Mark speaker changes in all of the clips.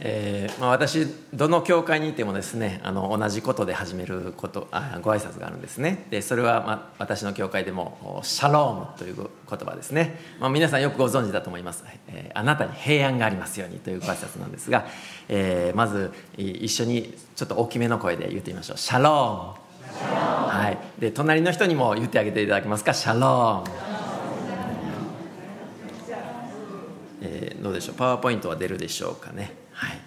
Speaker 1: えーまあ、私どの教会にいてもですねあの同じことで始めることあご挨拶があるんですね。でそれは、まあ、私の教会でも「シャローム」という言葉ですね、まあ、皆さんよくご存知だと思います、えー、あなたに平安がありますようにというご挨拶なんですが、えー、まず一緒にちょっと大きめの声で言ってみましょう「シャローム」はい、で隣の人にも言ってあげていただけますか「シャローム」えー、どうでしょう？パワーポイントは出るでしょうかね？はい。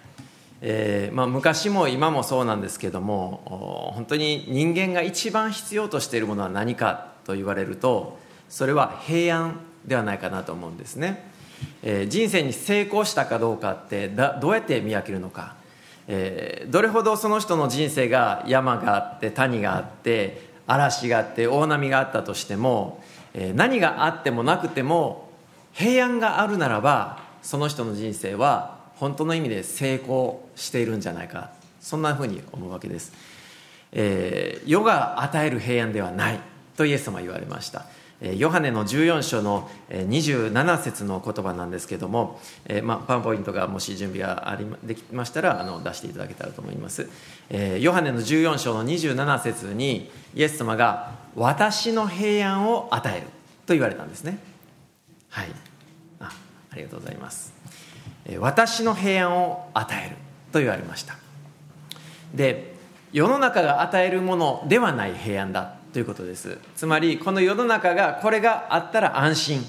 Speaker 1: えーまあ、昔も今もそうなんですけども本当に人間が一番必要としているものは何かと言われるとそれは平安ではないかなと思うんですね、えー、人生に成功したかどうかってだどうやって見分けるのか、えー、どれほどその人の人生が山があって谷があって嵐があって大波があったとしても、えー、何があってもなくても平安があるならばその人の人生は本当の意味で成功しているんじゃないかそんなふうに思うわけです、えー、世が与える平安ではないとイエス様は言われました。ヨハネの14章の27節の言葉なんですけども、えーまあ、パンポイントがもし準備がありできましたらあの出していただけたらと思います、えー、ヨハネの14章の27節にイエス様が「私の平安を与える」と言われたんですね。はい。あありがとうございます。私の平安を与えると言われました。で世の中が与えるものではない平安だということです。つまりこの世の中がこれがあったら安心。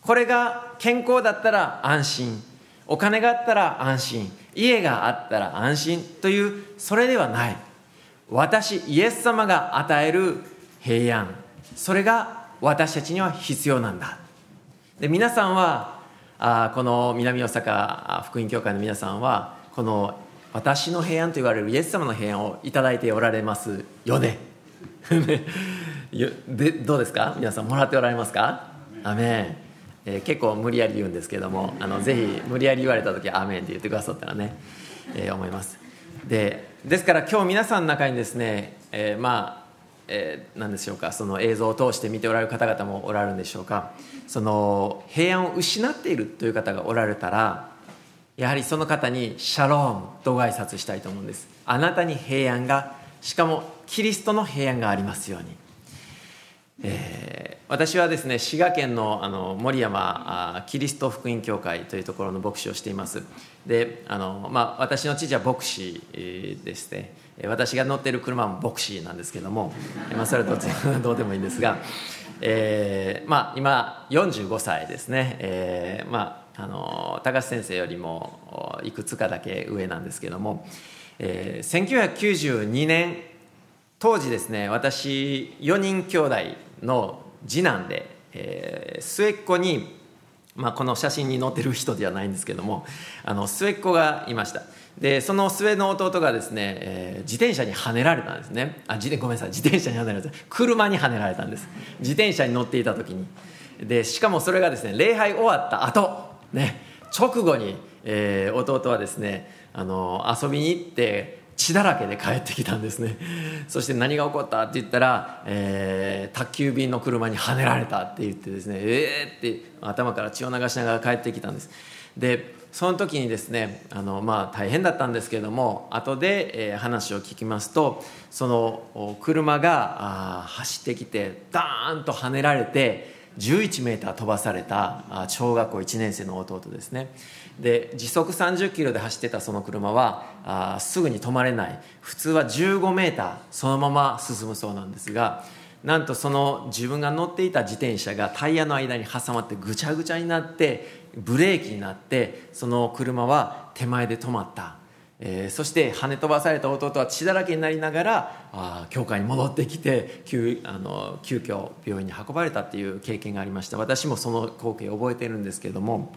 Speaker 1: これが健康だったら安心。お金があったら安心。家があったら安心。というそれではない。私イエス様が与える平安。それが私たちには必要なんだ。で皆さんはあこの南大阪福音教会の皆さんはこの私の平安と言われるイエス様の平安を頂いておられますよね。でどうですか？皆さんもらっておられますか？アメン、えー、結構無理やり言うんですけどもあのぜひ無理やり言われた時は「アメン」って言ってくださったらね、えー、思います。でですから今日皆さんの中にですね、えー、まあえー、何でしょうかその映像を通して見ておられる方々もおられるんでしょうか。その平安を失っているという方がおられたらやはりその方にシャロームとご挨拶したいと思うんです。あなたに平安がしかもキリストの平安がありますように、えー、私はですね滋賀県のあの森山キリスト福音教会というところの牧師をしています。であの、まあ、私の父は牧師ですね。私が乗ってる車も牧師なんですけども、まあ、それはど どうでもいいんですが、えーまあ、今45歳ですね、えーまあ、あの高橋先生よりもいくつかだけ上なんですけども、えー、1992年当時ですね私4人兄弟の次男で、えー、末っ子に、まあ、この写真に載ってる人ではないんですけどもあの末っ子がいました。でその末の弟がですね、えー、自転車にはねられたんですね。あ自ごめんなさい。自転車にはねられた。車にはねられたんです。自転車に乗っていた時に。でしかもそれがですね礼拝終わった後ね直後に、えー、弟はですねあの遊びに行って血だらけで帰ってきたんですね。そして何が起こったって言ったら、えー、宅急便の車にはねられたって言ってですねええー、って頭から血を流しながら帰ってきたんです。でその時にですねあの、まあ、大変だったんですけれども後で、え、話を聞きますとその車が走ってきてダーンと跳ねられて11メーター飛ばされた小学校1年生の弟ですね。で時速30キロで走ってたその車はあすぐに止まれない。普通は15メーターそのまま進むそうなんですがなんとその自分が乗っていた自転車がタイヤの間に挟まってぐちゃぐちゃになってブレーキになってその車は手前で止まった、えー、そして跳ね飛ばされた弟は血だらけになりながらあ教会に戻ってきて急あの急遽病院に運ばれたっていう経験がありました。私もその光景を覚えてるんですけれども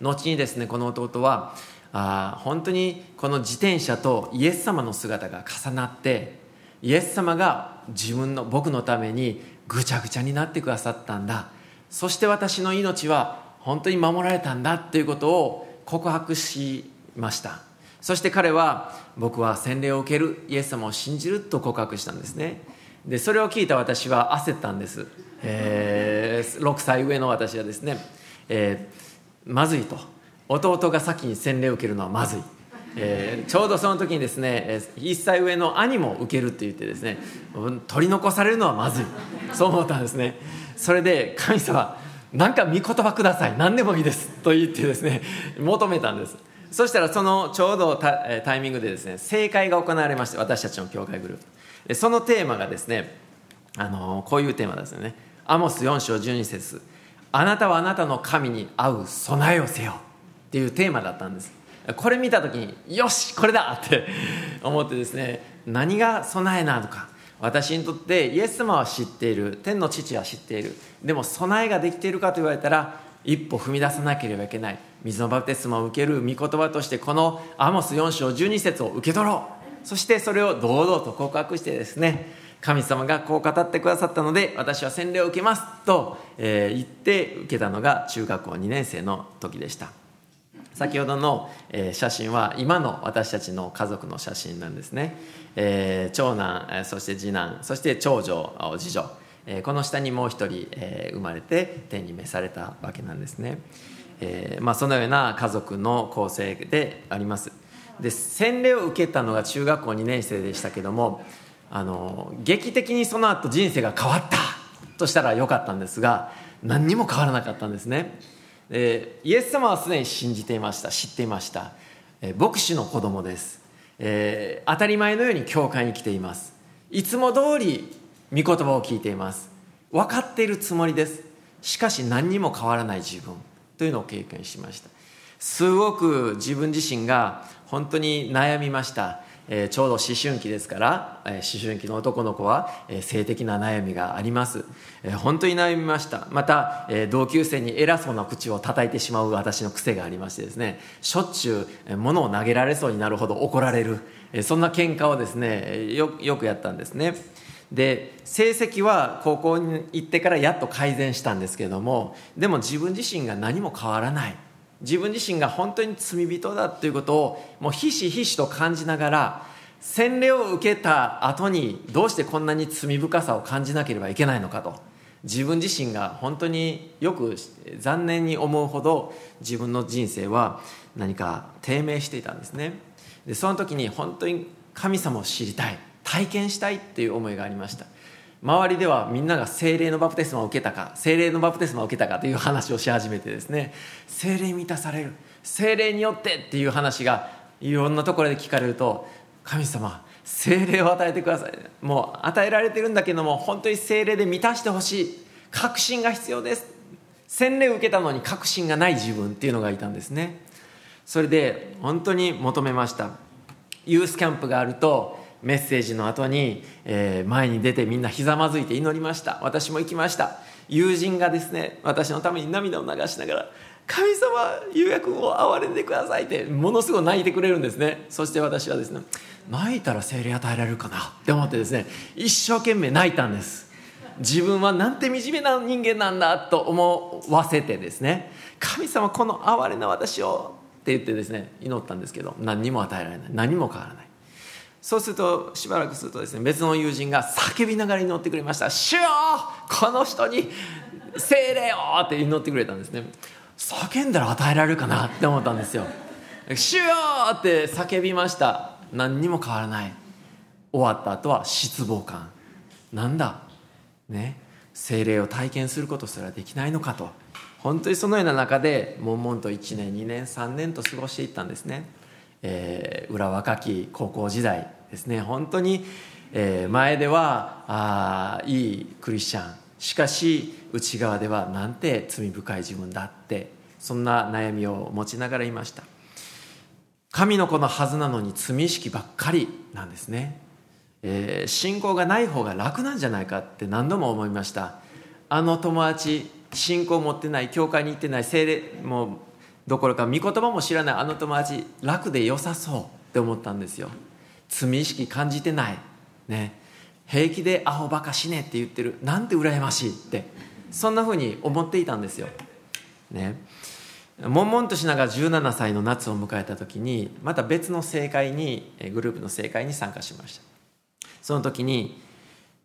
Speaker 1: 後にですねこの弟はあ本当にこの自転車とイエス様の姿が重なってイエス様が自分の僕のためにぐちゃぐちゃになってくださったんだ。そして私の命は本当に守られたんだということを告白しました。そして彼は僕は洗礼を受けるイエス様を信じると告白したんですね。でそれを聞いた私は焦ったんです、えー、6歳上の私はですね、えー、まずいと。弟が先に洗礼を受けるのはまずい、えー、ちょうどその時にですね1歳上の兄も受けるって言ってですね取り残されるのはまずい。そう思ったんですね。それで神様なんか御言葉ください。何でもいいです。と言ってですね求めたんです。そしたらそのちょうどタイミングでですね正解が行われまして私たちの教会グループ。そのテーマがですねあのこういうテーマですよね。アモス4章12節。あなたはあなたの神に合う備えをせよ」っていうテーマだったんです。これ見た時によしこれだって思ってですね何が備えなのか。私にとってイエス様は知っている。天の父は知っている。でも備えができているかと言われたら一歩踏み出さなければいけない。水のバプテスマを受ける御言葉としてこのアモス4章12節を受け取ろう。そしてそれを堂々と告白してですね神様がこう語ってくださったので私は洗礼を受けますと、え、言って受けたのが中学校2年生の時でした。先ほどの、え、写真は今の私たちの家族の写真なんですね、えー、長男そして次男そして長女次女、え、この下にもう一人、え、生まれて天に召されたわけなんですね、えーまあ、そのような家族の構成であります。で洗礼を受けたのが中学校2年生でしたけどもあの劇的にその後人生が変わったとしたらよかったんですが何にも変わらなかったんですね。でイエス様はすでに信じていました知っていました。え牧師の子供です、えー、当たり前のように教会に来ています。いつも通り御言葉を聞いています。分かっているつもりです。しかし何にも変わらない自分。というのを経験しました。すごく自分自身が本当に悩みました。えー、ちょうど思春期ですから、えー、思春期の男の子は、えー、性的な悩みがあります、えー、本当に悩みました。また、えー、同級生に偉そうな口を叩いてしまう私の癖がありましてですねしょっちゅう、えー、物を投げられそうになるほど怒られる、えー、そんな喧嘩をですねよよくやったんですね。で成績は高校に行ってからやっと改善したんですけれどもでも自分自身が何も変わらない。自分自身が本当に罪人だということをもうひしひしと感じながら洗礼を受けた後にどうしてこんなに罪深さを感じなければいけないのかと。自分自身が本当によく残念に思うほど自分の人生は何か低迷していたんですね。でその時に本当に神様を知りたい体験したいっていう思いがありました。周りではみんなが精霊のバプテスマを受けたか精霊のバプテスマを受けたかという話をし始めてですね。精霊満たされる。精霊によってっていう話がいろんなところで聞かれると神様精霊を与えてください。もう与えられてるんだけども本当に精霊で満たしてほしい。確信が必要です。洗礼を受けたのに確信がない自分っていうのがいたんですね。それで本当に求めました。ユースキャンプがあるとメッセージの後に、えー、前に出てみんなひざまずいて祈りました。私も行きました。友人がですね私のために涙を流しながら「神様優也君を憐れんでください」ってものすごい泣いてくれるんですね。そして私はですね泣いたら精霊与えられるかな。って思ってですね一生懸命泣いたんです。自分はなんて惨めな人間なんだと思わせてですね神様この哀れな私をって言ってですね祈ったんですけど何にも与えられない。何も変わらない。そうするとしばらくするとですね別の友人が叫びながら祈ってくれました「主よこの人に精霊よ!」って祈ってくれたんですね。叫んだら与えられるかなって思ったんですよ「主よ!」って叫びました。何にも変わらない。終わった後は失望感。なんだ？ね？精霊を体験することすらできないのかと。本当にそのような中で悶々と1年2年3年と過ごしていったんですね、えー、裏若き高校時代。ですね。本当に、え、前ではあいいクリスチャン。しかし内側ではなんて罪深い自分だってそんな悩みを持ちながらいました。神の子のはずなのに罪意識ばっかりなんですね、えー、信仰がない方が楽なんじゃないかって何度も思いました。あの友達信仰持ってない教会に行ってない精霊もどころか御言葉も知らないあの友達楽で良さそうって思ったんですよ。罪意識感じてない。ね。平気でアホバカ死ねって言ってる。なんて羨ましいって。そんなふうに思っていたんですよ。ね。悶々としながら17歳の夏を迎えた時にまた別の正会にグループの正会に参加しました。その時に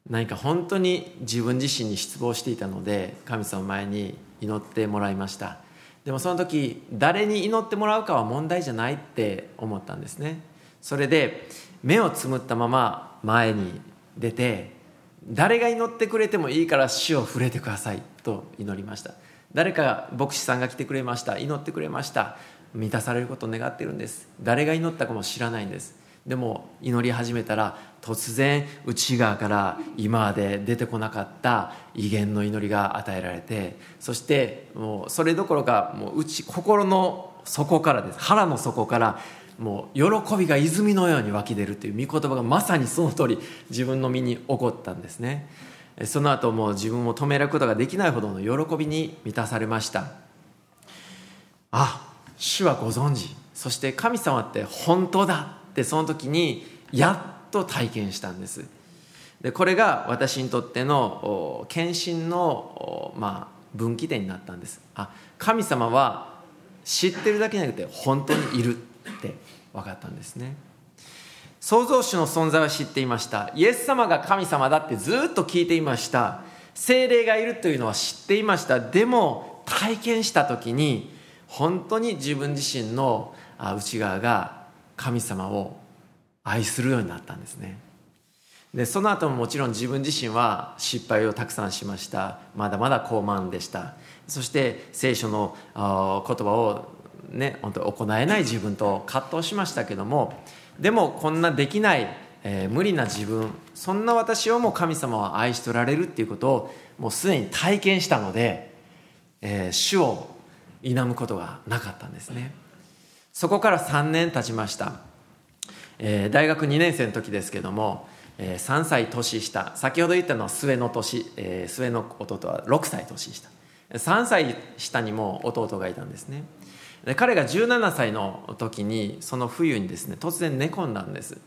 Speaker 1: 何か本当に自分自身に失望していたので神様前に祈ってもらいました。でもその時誰に祈ってもらうかは問題じゃないって思ったんですね。それで目をつむったまま前に出て誰が祈ってくれてもいいから死を触れてくださいと祈りました。誰か牧師さんが来てくれました祈ってくれました満たされることを願っているんです。誰が祈ったかも知らないんです。でも祈り始めたら突然内側から今まで出てこなかった威厳の祈りが与えられてそしてもうそれどころかもう内心の底からです。腹の底からもう喜びが泉のように湧き出るという御言葉がまさにその通り自分の身に起こったんですね。その後もう自分を止めることができないほどの喜びに満たされました。あ主はご存知。そして神様って本当だってその時にやっと体験したんです。でこれが私にとっての献身の、まあ、分岐点になったんです。あ神様は知ってるだけじゃなくて本当にいるって。分かったんですね。創造主の存在は知っていました。イエス様が神様だってずっと聞いていました。精霊がいるというのは知っていました。でも体験した時に本当に自分自身の内側が神様を愛するようになったんですね。でその後ももちろん自分自身は失敗をたくさんしました。まだまだ高慢でした。そして聖書の言葉をね本当行えない自分と葛藤しましたけどもでもこんなできない、えー、無理な自分そんな私をも神様は愛しとられるっていうことをもうすでに体験したので、えー、主を否むことがなかったんですね。そこから3年経ちました、えー、大学2年生の時ですけども、えー、3歳年下先ほど言ったのは末の年、えー、末の弟は6歳年下。3歳下にも弟がいたんですね。で彼が17歳の時にその冬にですね突然寝込んだんです、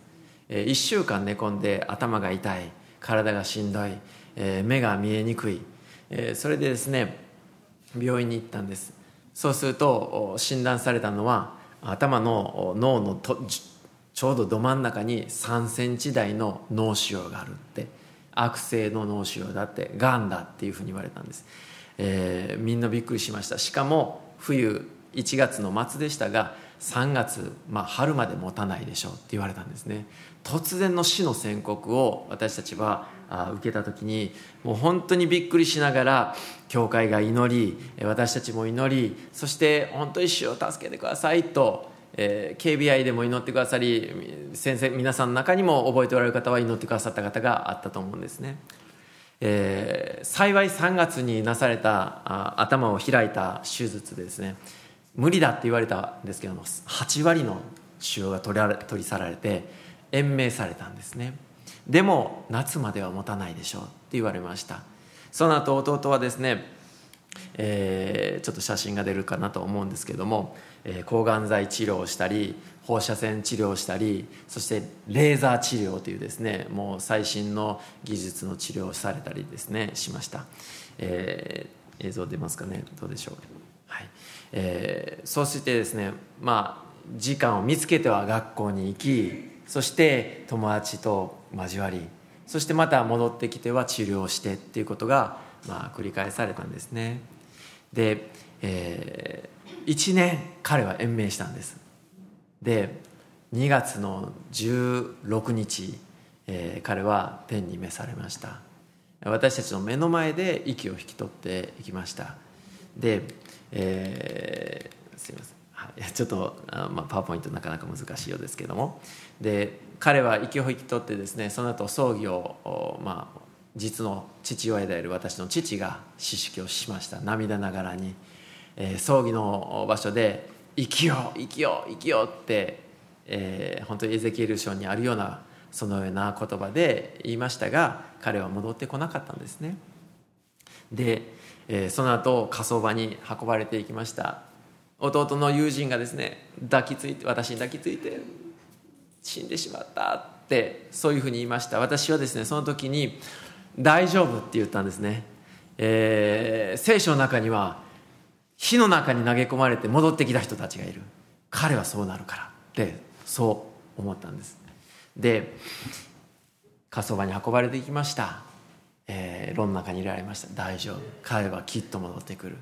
Speaker 1: え、1週間寝込んで頭が痛い。体がしんどい、え、目が見えにくい、え、それでですね病院に行ったんです。そうすると診断されたのは頭の脳のちょうどど真ん中に3センチ台の脳腫瘍があるって。悪性の脳腫瘍だって。がんだっていうふうに言われたんです、えー、みんなびっくりしました。しかも冬1月の末でしたが3月、まあ、春まで持たないでしょうって言われたんですね。突然の死の宣告を私たちは受けた時にもう本当にびっくりしながら教会が祈り私たちも祈りそして本当に主を助けてくださいと、えー、KBI でも祈ってくださり先生皆さんの中にも覚えておられる方は祈ってくださった方があったと思うんですね、えー、幸い3月になされたあ頭を開いた手術でですね無理だって言われたんですけども8割の腫瘍が取ら取り去られて延命されたんですね。でも夏までは持たないでしょうって言われました。その後弟はですね、えー、ちょっと写真が出るかなと思うんですけども、えー、抗がん剤治療をしたり放射線治療したりそしてレーザー治療というですねもう最新の技術の治療をされたりですねしました、えー、映像出ますかね？どうでしょう？はい。えー、そしてですねまあ時間を見つけては学校に行きそして友達と交わりそしてまた戻ってきては治療してっていうことが、まあ、繰り返されたんですね。で、えー、1年彼は延命したんです。で2月の16日、えー、彼は天に召されました。私たちの目の前で息を引き取っていきました。で、えー、すいません。ちょっとあ、まあ、パワーポイントなかなか難しいようですけども。で彼は息を引き取ってですねその後葬儀を、まあ、実の父親である私の父が知識をしました。涙ながらに、えー、葬儀の場所で「生きよう。生きよう生きよう」って、えー、本当にエゼキエル書にあるようなそのような言葉で言いましたが彼は戻ってこなかったんですね。で、えー、その後火葬場に運ばれていきました。弟の友人がですね抱きついて私に抱きついて死んでしまったってそういうふうに言いました。私はですねその時に「大丈夫」って言ったんですね、えー、聖書の中には火の中に投げ込まれて戻ってきた人たちがいる。彼はそうなるから。ってそう思ったんです。で火葬場に運ばれていきました、えー、炉の中に入れられました。大丈夫。彼はきっと戻ってくる。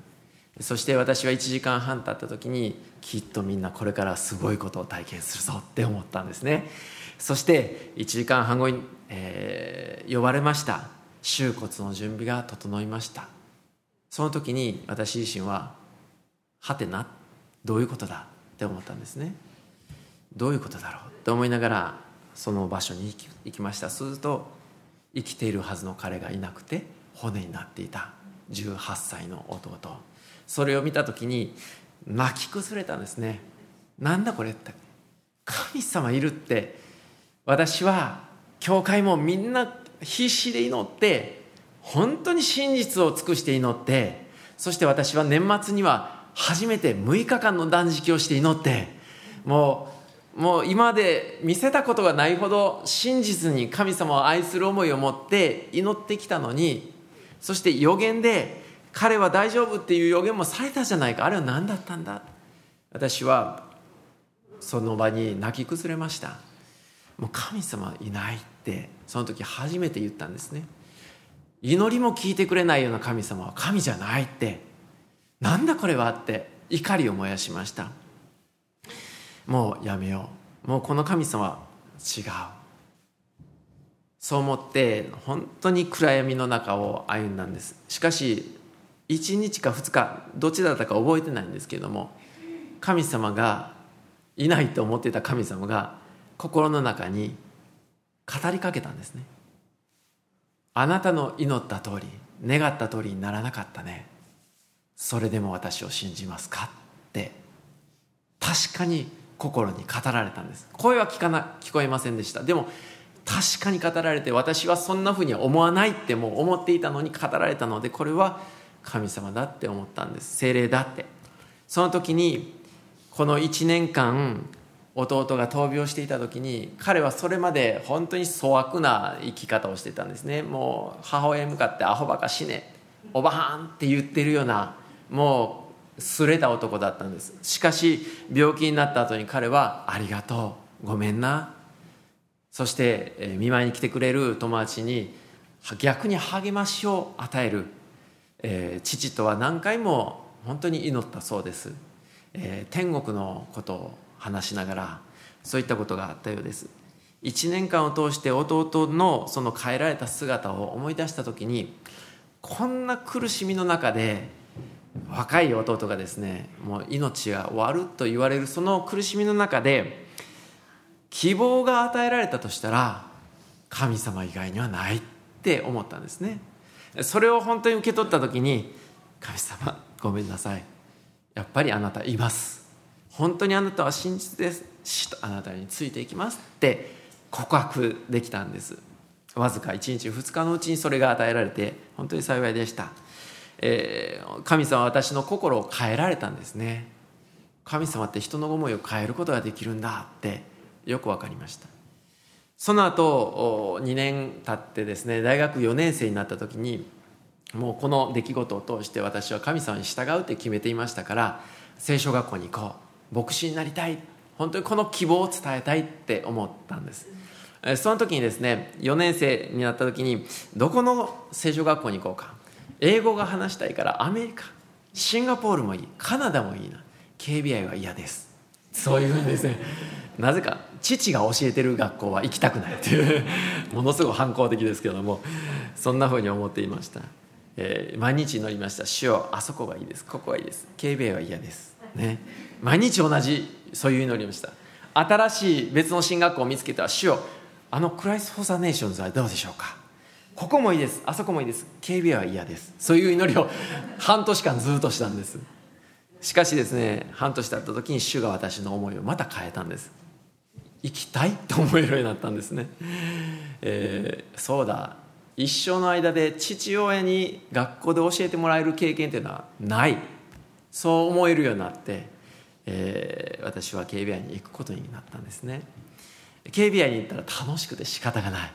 Speaker 1: そして私は1時間半経った時にきっとみんなこれからすごいことを体験するぞって思ったんですね。そして1時間半後に、えー、呼ばれました。収骨の準備が整いました。その時に私自身ははてなどういうことだって思ったんですね。どういうことだろうって思いながらその場所に行きました。すると生きているはずの彼がいなくて骨になっていた18歳の弟。それを見た時に泣き崩れたんですね。なんだこれって。神様いるって。私は教会もみんな必死で祈って本当に真実を尽くして祈ってそして私は年末には初めて6日間の断食をして祈ってもうもう今まで見せたことがないほど真実に神様を愛する思いを持って祈ってきたのにそして予言で彼は大丈夫っていう予言もされたじゃないか。あれは何だったんだ？私はその場に泣き崩れました。もう神様いないってその時初めて言ったんですね。祈りも聞いてくれないような神様は神じゃないってなんだこれはって怒りを燃やしました。もうやめよう。もうこの神様違う。そう思って本当に暗闇の中を歩んだんです。しかし1日か2日どっちだったか覚えてないんですけども神様がいないと思っていた神様が心の中に語りかけたんですね。あなたの祈った通り願った通りにならなかったね。それでも私を信じますか？って確かに心に語られたんです。声は聞かな聞こえませんでした。でも確かに語られて私はそんなふうには思わないってもう思っていたのに語られたのでこれは神様だって思ったんです。精霊だって。その時にこの1年間弟が闘病していた時に彼はそれまで本当に粗悪な生き方をしてたんですね。もう母親に向かって「アホバカ死ね」「おばはん」って言ってるようなもうすれた男だったんです。しかし病気になった後に彼は「ありがとうごめんな」そして見舞いに来てくれる友達に逆に励ましを与える、えー、父とは何回も本当に祈ったそうです、えー、天国のことを話しながらそういったことがあったようです。1年間を通して弟のその変えられた姿を思い出した時にこんな苦しみの中で若い弟がですねもう命が終わると言われるその苦しみの中で希望が与えられたとしたら神様以外にはないって思ったんですね。それを本当に受け取った時に神様ごめんなさい。やっぱりあなたいます。本当にあなたは真実です。死とあなたについていきます。って告白できたんです。わずか1日2日のうちにそれが与えられて本当に幸いでした、えー、神様は私の心を変えられたんですね。神様って人の思いを変えることができるんだってよく分かりました。その後2年経ってですね大学4年生になった時にもうこの出来事を通して私は神様に従うって決めていましたから聖書学校に行こう牧師になりたい本当にこの希望を伝えたいって思ったんです。その時にですね4年生になった時にどこの聖書学校に行こうか英語が話したいからアメリカシンガポールもいいカナダもいいな。KBI は嫌です。そういうふうにですね。なぜか父が教えてる学校は行きたくないというものすごい反抗的ですけどもそんなふうに思っていました、えー、毎日祈りました。主よあそこがいいです。ここがいいです。KBI は嫌です。ね。毎日同じそういう祈りをした。新しい別の進学校を見つけた主よあの Christ for the Nations はどうでしょうか？ここもいいです。あそこもいいです。警備は嫌です。そういう祈りを 半年間ずっとしたんです。しかしですね半年経った時に主が私の思いをまた変えたんです。行きたいと思えるようになったんですね、えー、そうだ。一生の間で父親に学校で教えてもらえる経験っていうのはない。そう思えるようになってえー、私は警備員に行くことになったんですね。警備員に行ったら楽しくて仕方がない。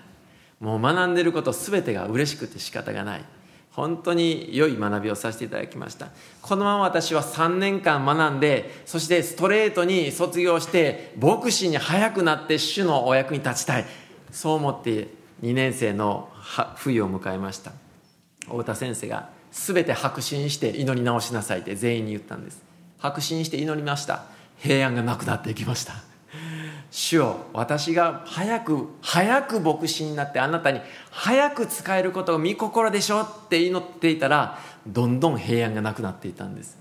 Speaker 1: もう学んでること全てが嬉しくて仕方がない。本当に良い学びをさせていただきました。このまま私は3年間学んでそしてストレートに卒業して牧師に早くなって主のお役に立ちたい。そう思って2年生の冬を迎えました。太田先生が全て白心して祈り直しなさいって全員に言ったんです。白心して祈りました。平安がなくなっていきました。主よ私が早く早く牧師になってあなたに早く使えることが御心でしょって祈っていたらどんどん平安がなくなっていたんです。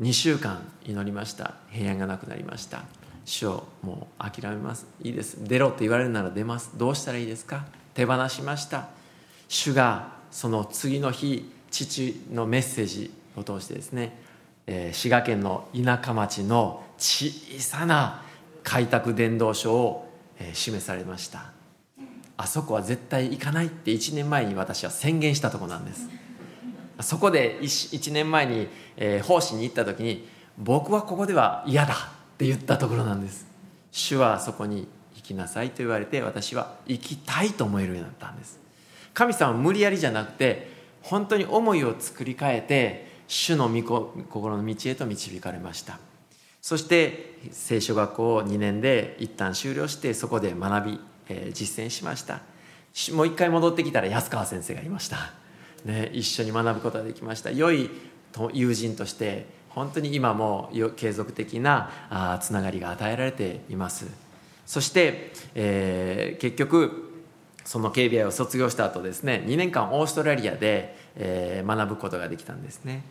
Speaker 1: 2週間祈りました。平安がなくなりました。主をもう諦めます。いいです。出ろって言われるなら出ます。どうしたらいいですか？手放しました。主がその次の日父のメッセージを通してですね、えー、滋賀県の田舎町の小さな開拓伝道所を、示されました。あそこは絶対行かないって1年前に私は宣言したとこなんです。そこで 1, 1年前に、えー、奉仕に行った時に僕はここでは嫌だって言ったところなんです。主はそこに行きなさいと言われて私は行きたいと思えるようになったんです。神様は無理やりじゃなくて本当に思いを作り変えて主の御心の道へと導かれました。そして聖書学校を2年で一旦終了してそこで学び、えー、実践しました。もう一回戻ってきたら安川先生がいました、ね、一緒に学ぶことができました。良い友人として本当に今も継続的なあつながりが与えられています。そして、えー、結局その KBI を卒業した後ですね2年間オーストラリアで、えー、学ぶことができたんですね。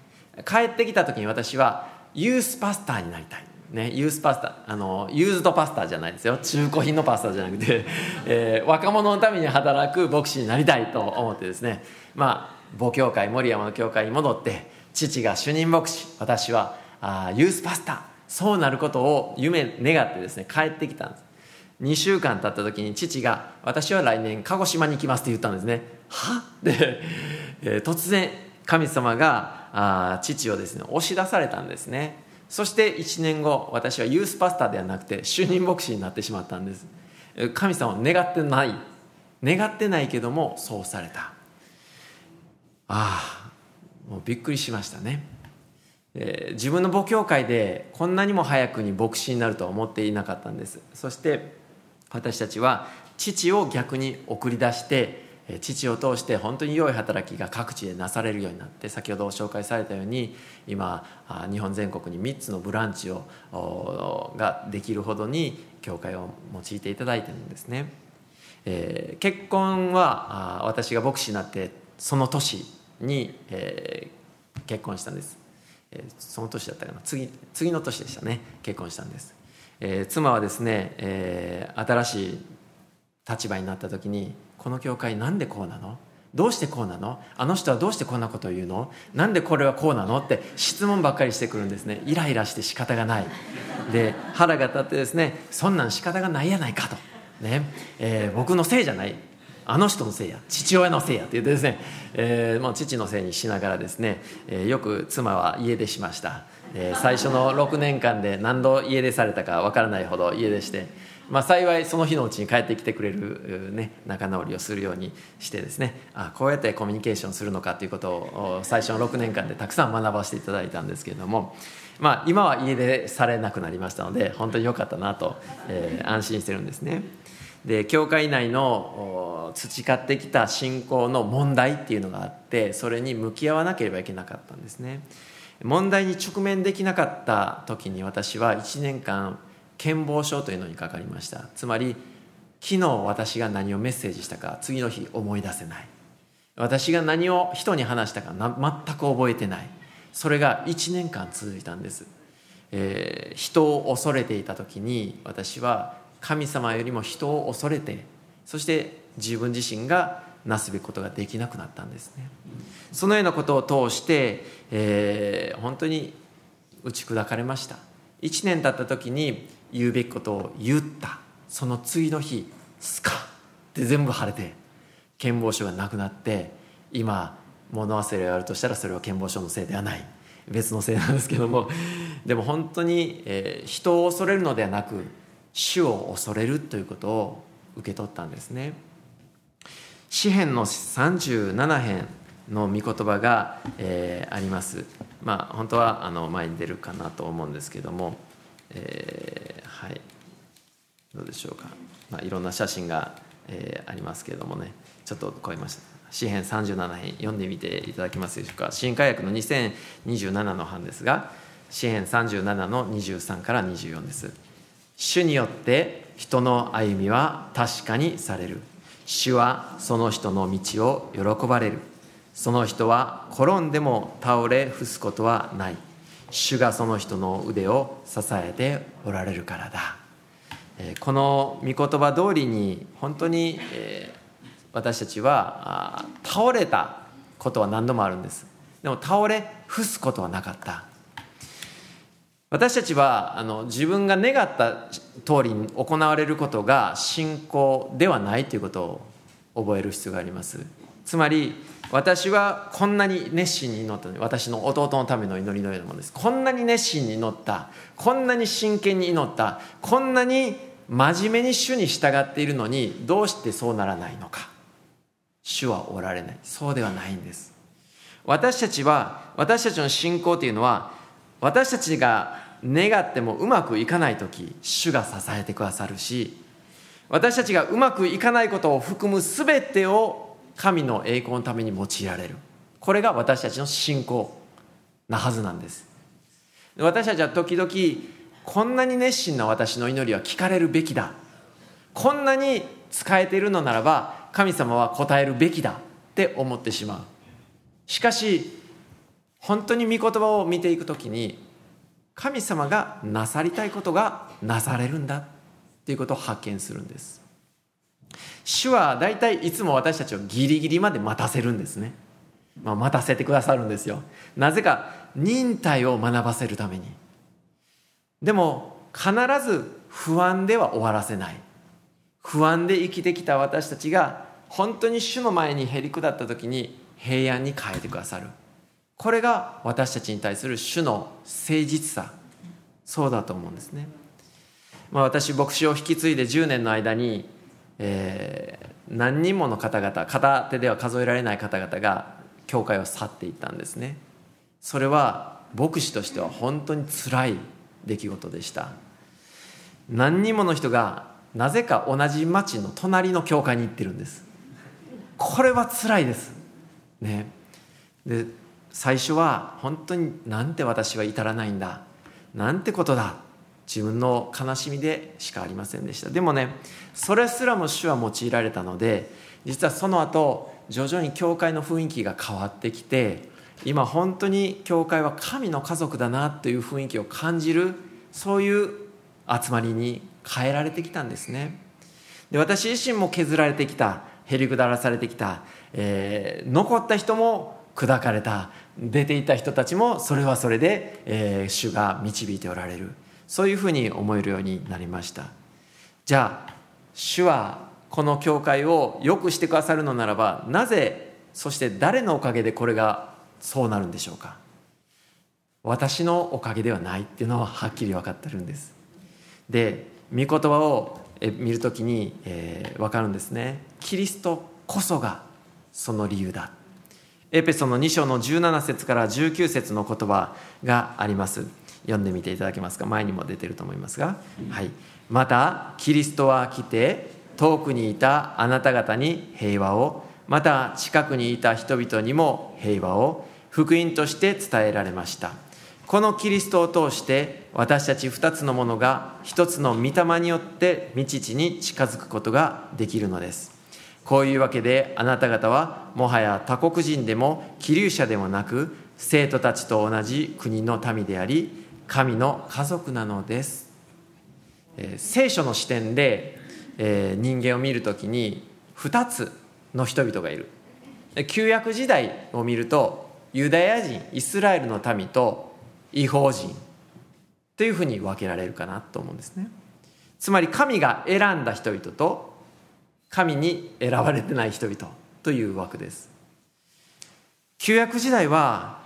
Speaker 1: 帰ってきた時に私はユースパスタになりたい。ね、ユースパスタあのユーズドパスタじゃないですよ。中古品のパスタじゃなくて、えー、若者のために働く牧師になりたいと思ってですね。まあ母教会森山の教会に戻って父が主任牧師私はあユースパスタそうなることを夢願ってですね帰ってきたんです。2週間経った時に父が「私は来年鹿児島に行きます」って言ったんですね。は？で、えー、突然神様があ父をですね押し出されたんですね。そして1年後私はユースパスタではなくて主任牧師になってしまったんです。神様は願ってない。願ってないけどもそうされた。ああもうびっくりしましたね、えー、自分の母教会でこんなにも早くに牧師になるとは思っていなかったんです。そして私たちは父を逆に送り出して父を通して本当に良い働きが各地でなされるようになって先ほど紹介されたように今日本全国に3つのブランチをができるほどに教会を用いていただいてるんですね、えー、結婚は私が牧師になってその年に、えー、結婚したんです、え、その年だったかな。次次の年でしたね。結婚したんです、えー、妻はですね、えー、新しい立場になった時にこの教会なんでこうなの？どうしてこうなの？あの人はどうしてこんなことを言うの？なんでこれはこうなの？って質問ばっかりしてくるんですね。イライラして仕方がない。で腹が立ってですねそんなん仕方がないやないかと。ね、えー、僕のせいじゃない。あの人のせいや。父親のせいやって言ってですね、えー、もう父のせいにしながらですね、えー、よく妻は家出しました、えー、最初の6年間で何度家出されたかわからないほど家出して、まあ、幸いその日のうちに帰ってきてくれる、ね、仲直りをするようにしてですね。あこうやってコミュニケーションするのかということを最初の6年間でたくさん学ばせていただいたんですけれども、まあ、今は家出されなくなりましたので本当に良かったなと、えー、安心してるんですね。で教会内の培ってきた信仰の問題っていうのがあってそれに向き合わなければいけなかったんですね。問題に直面できなかった時に私は1年間健忘症というのにかかりました。つまり昨日私が何をメッセージしたか次の日思い出せない。私が何を人に話したか全く覚えてない。それが1年間続いたんです、えー、人を恐れていた時に私は神様よりも人を恐れてそして自分自身がなすべきことができなくなったんですね。そのようなことを通して、えー、本当に打ち砕かれました。1年経った時に言うべきことを言った。その次の日スカッ。て全部晴れて健忘症がなくなって今物忘れがあるとしたらそれは健忘症のせいではない。別のせいなんですけども。でも本当に、えー、人を恐れるのではなく主を恐れるということを受け取ったんですね。詩編の37編の御言葉が、えー、あります。まあ本当はあの前に出るかなと思うんですけども、えー、はい。どうでしょうか、まあ、いろんな写真が、えー、ありますけれどもね。ちょっと超えました。詩編37編読んでみていただけますでしょうか。新科学の2027の版ですが詩編37の23から24です。主によって人の歩みは確かにされる。主はその人の道を喜ばれる。その人は転んでも倒れ伏すことはない。主がその人の腕を支えておられるからだ。この御言葉通りに本当に私たちは倒れたことは何度もあるんです。でも倒れ伏すことはなかった。私たちはあの自分が願った通りに行われることが信仰ではないということを覚える必要があります。つまり私はこんなに熱心に祈った私の弟のための祈りのようなものです。こんなに熱心に祈ったこんなに真剣に祈ったこんなに真面目に主に従っているのにどうしてそうならないのか。主はおられない。そうではないんです。私たちは私たちの信仰というのは私たちが願ってもうまくいかない時主が支えてくださるし私たちがうまくいかないことを含む全てを神の栄光のために用いられる。これが私たちの信仰なはずなんです。私たちは時々こんなに熱心な私の祈りは聞かれるべきだ。こんなに使えているのならば神様は答えるべきだって思ってしまう。しかし本当に御言葉を見ていく時に神様がなさりたいことがなされるんだっていうことを発見するんです。主は大体いつも私たちをギリギリまで待たせるんですね、まあ、待たせてくださるんですよ。なぜか忍耐を学ばせるために。でも必ず不安では終わらせない。不安で生きてきた私たちが本当に主の前にへり下った時に平安に変えてくださる。これが私たちに対する主の誠実さ。そうだと思うんですね、まあ、私牧師を引き継いで10年の間にえー、何人もの方々片手では数えられない方々が教会を去っていったんですね。それは牧師としては本当につらい出来事でした。何人もの人がなぜか同じ町の隣の教会に行ってるんです。これはつらいです。ね。で最初は本当になんて私は至らないんだ。なんてことだ。自分の悲しみでしかありませんでした。でもねそれすらも主は用いられたので実はその後徐々に教会の雰囲気が変わってきて今本当に教会は神の家族だなという雰囲気を感じるそういう集まりに変えられてきたんですね。で私自身も削られてきたへりくだらされてきた、えー、残った人も砕かれた出ていた人たちもそれはそれで、えー、主が導いておられる。そういうふうに思えるようになりました。じゃあ主はこの教会を良くしてくださるのならばなぜそして誰のおかげでこれがそうなるんでしょうか？私のおかげではないっていうのははっきり分かってるんです。で御言葉を見るときに、えー、分かるんですね。キリストこそがその理由だ。エペソの2章の17節から19節の言葉があります。読んでみていただけますか？前にも出てると思いますが、はい、またキリストは来て遠くにいたあなた方に平和をまた近くにいた人々にも平和を福音として伝えられました。このキリストを通して私たち二つのものが一つの御霊によって未知に近づくことができるのです。こういうわけであなた方はもはや他国人でも気流者でもなく生徒たちと同じ国の民であり神の家族なのです、えー、聖書の視点で、えー、人間を見るときに2つの人々がいる。旧約時代を見るとユダヤ人イスラエルの民と違法人というふうに分けられるかなと思うんですね。つまり神が選んだ人々と神に選ばれてない人々という枠です。旧約時代は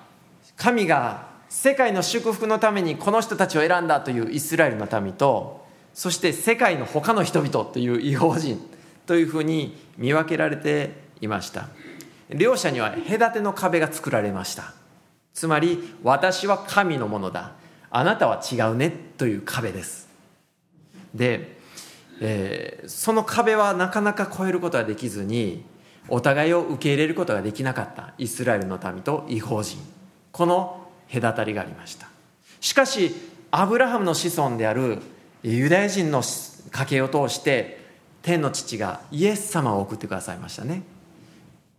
Speaker 1: 神が世界の祝福のためにこの人たちを選んだというイスラエルの民とそして世界の他の人々という違法人というふうに見分けられていました。両者には隔ての壁が作られました。つまり私は神のものだ。あなたは違うねという壁です。で、えー、その壁はなかなか越えることはできずにお互いを受け入れることができなかったイスラエルの民と違法人。この隔たりがありました。しかしアブラハムの子孫であるユダヤ人の家系を通して天の父がイエス様を送ってくださいましたね。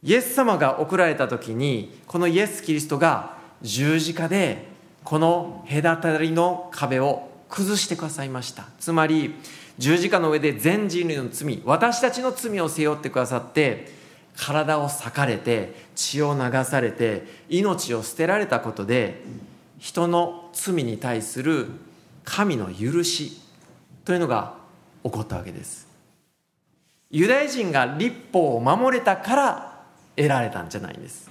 Speaker 1: イエス様が送られた時にこのイエス・キリストが十字架でこの隔たりの壁を崩してくださいました。つまり十字架の上で全人類の罪私たちの罪を背負ってくださって体を裂かれて血を流されて命を捨てられたことで人の罪に対する神の許しというのが起こったわけです。ユダヤ人が立法を守れたから得られたんじゃないんです。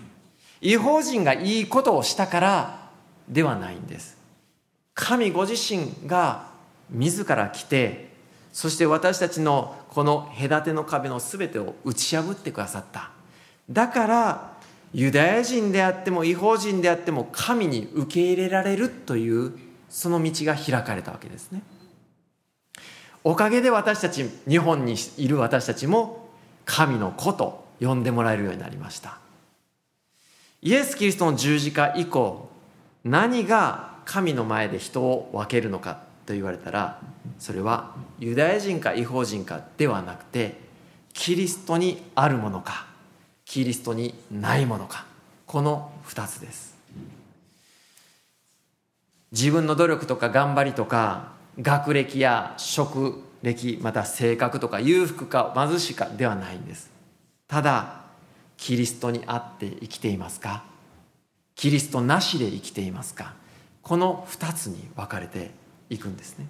Speaker 1: 違法人がいいことをしたからではないんです。神ご自身が自ら来てそして私たちのこの隔ての壁の全てを打ち破ってくださった。だからユダヤ人であっても違法人であっても神に受け入れられるというその道が開かれたわけですね。おかげで私たち日本にいる私たちも神の子と呼んでもらえるようになりました。イエス・キリストの十字架以降何が神の前で人を分けるのかと言われたらそれはユダヤ人か違法人かではなくてキリストにあるものかキリストにないものかこの2つです。自分の努力とか頑張りとか学歴や職歴また性格とか裕福か貧しかではないんです。ただキリストにあって生きていますかキリストなしで生きていますかこの2つに分かれていくんですね。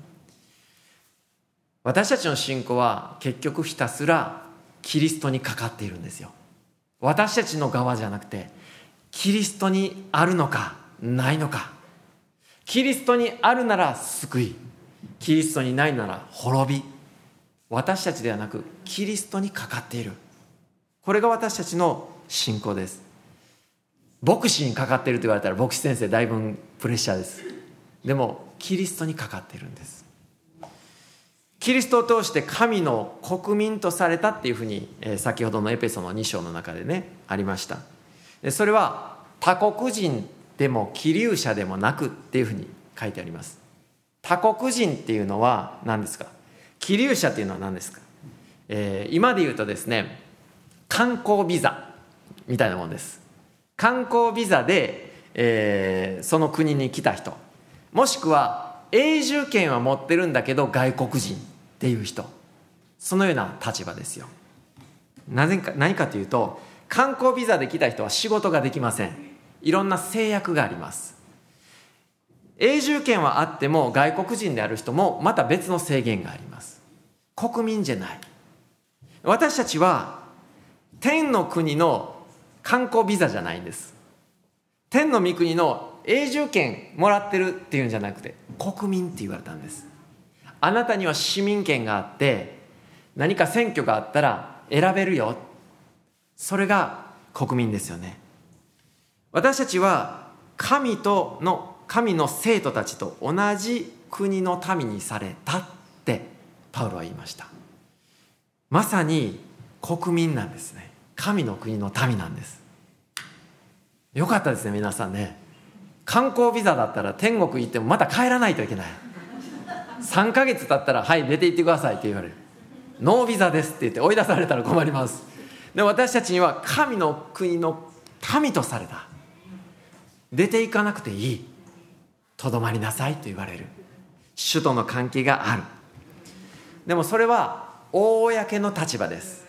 Speaker 1: 私たちの信仰は結局ひたすらキリストにかかっているんですよ。私たちの側じゃなくてキリストにあるのかないのか。キリストにあるなら救い。キリストにないなら滅び。私たちではなくキリストにかかっている。これが私たちの信仰です。牧師にかかっていると言われたら牧師先生だいぶプレッシャーです。でもキリストにかかっているんです。キリストを通して神の国民とされたっていうふうに、先ほどのエペソの2章の中でねありました。それは他国人でも気流者でもなくっていうふうに書いてあります。他国人っていうのは何ですか？気流者っていうのは何ですか、えー、今で言うとですね観光ビザみたいなもんです。観光ビザで、えー、その国に来た人。もしくは永住権は持ってるんだけど外国人っていう人。そのような立場ですよ。なぜか何かというと観光ビザで来た人は仕事ができません。いろんな制約があります。永住権はあっても外国人である人もまた別の制限があります。国民じゃない。私たちは天の国の観光ビザじゃないんです。天の御国の永住権もらってるっていうんじゃなくて国民って言われたんです。あなたには市民権があって何か選挙があったら選べるよ。それが国民ですよね。私たちは神との神の生徒たちと同じ国の民にされたってパウロは言いました。まさに国民なんですね。神の国の民なんです。よかったですね皆さんね。観光ビザだったら天国行ってもまた帰らないといけない。3ヶ月経ったら「はい出て行ってください」って言われる「ノービザです」って言って追い出されたら困ります。で私たちには神の国の民とされた。出ていかなくていい。とどまりなさいと言われる。主との関係がある。でもそれは公の立場です、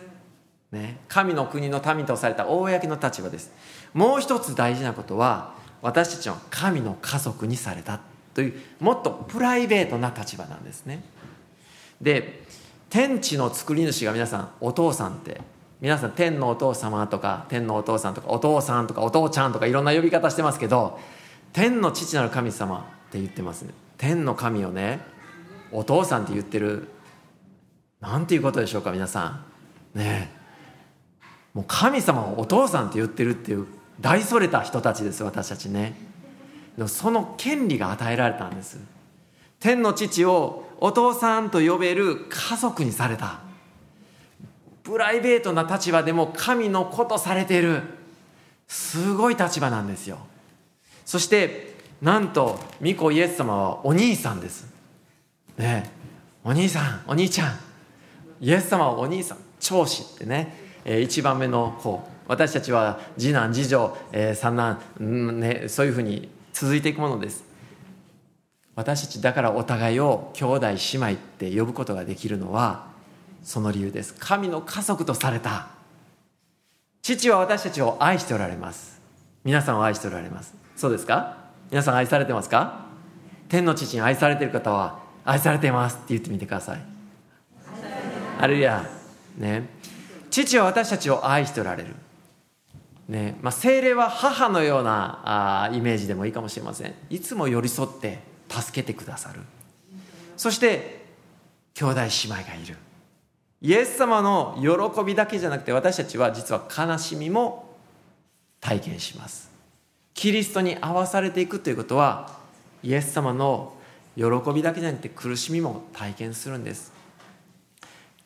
Speaker 1: ね、神の国の民とされた公の立場です。もう一つ大事なことは私たちは神の家族にされたというもっとプライベートな立場なんですね。で天地の作り主が皆さんお父さんって皆さん天のお父様とか天のお父さんとかお父さんとかお父ちゃんとかいろんな呼び方してますけど天の父なる神様って言ってますね。天の神をねお父さんって言ってるなんていうことでしょうか皆さん。ねもう神様をお父さんって言ってるっていう大それた人たちです私たちね。でもその権利が与えられたんです。天の父をお父さんと呼べる家族にされた。プライベートな立場でも神の子とされている。すごい立場なんですよ。そしてなんと御子イエス様はお兄さんです。ね。お兄さんお兄ちゃん。イエス様はお兄さん。長子ってね、えー、一番目の子。私たちは次男次女、えー、三男、うんね、そういうふうに続いていくものです。私たちだからお互いを兄弟姉妹って呼ぶことができるのはその理由です。神の家族とされた。父は私たちを愛しておられます。皆さんを愛しておられます。そうですか？皆さん愛されてますか？天の父に愛されている方は愛されていますって言ってみてください。あるいはね。父は私たちを愛しておられるねまあ、精霊は母のようなあイメージでもいいかもしれません。いつも寄り添って助けてくださる。そして兄弟姉妹がいる。イエス様の喜びだけじゃなくて私たちは実は悲しみも体験します。キリストに合わされていくということはイエス様の喜びだけじゃなくて苦しみも体験するんです。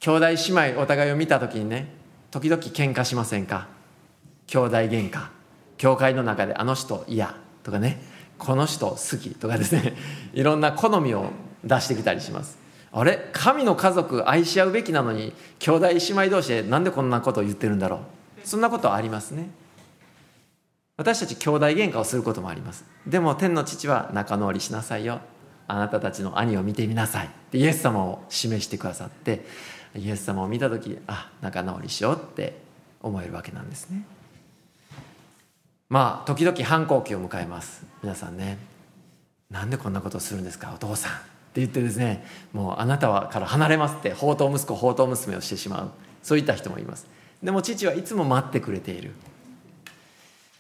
Speaker 1: 兄弟姉妹お互いを見た時にね時々喧嘩しませんか？兄弟喧嘩教会の中であの人嫌とかねこの人好きとかですね いろんな好みを出してきたりします。あれ？神の家族愛し合うべきなのに兄弟姉妹同士でなんでこんなことを言ってるんだろう。そんなことありますね。私たち兄弟喧嘩をすることもあります。でも天の父は仲直りしなさいよ。あなたたちの兄を見てみなさい。ってイエス様を示してくださってイエス様を見た時あ仲直りしようって思えるわけなんですね。まあ時々反抗期を迎えます。皆さんね。なんでこんなことをするんですかお父さん。って言ってですねもうあなたはから離れますって宝刀息子宝刀娘をしてしまう。そういった人もいます。でも父はいつも待ってくれている。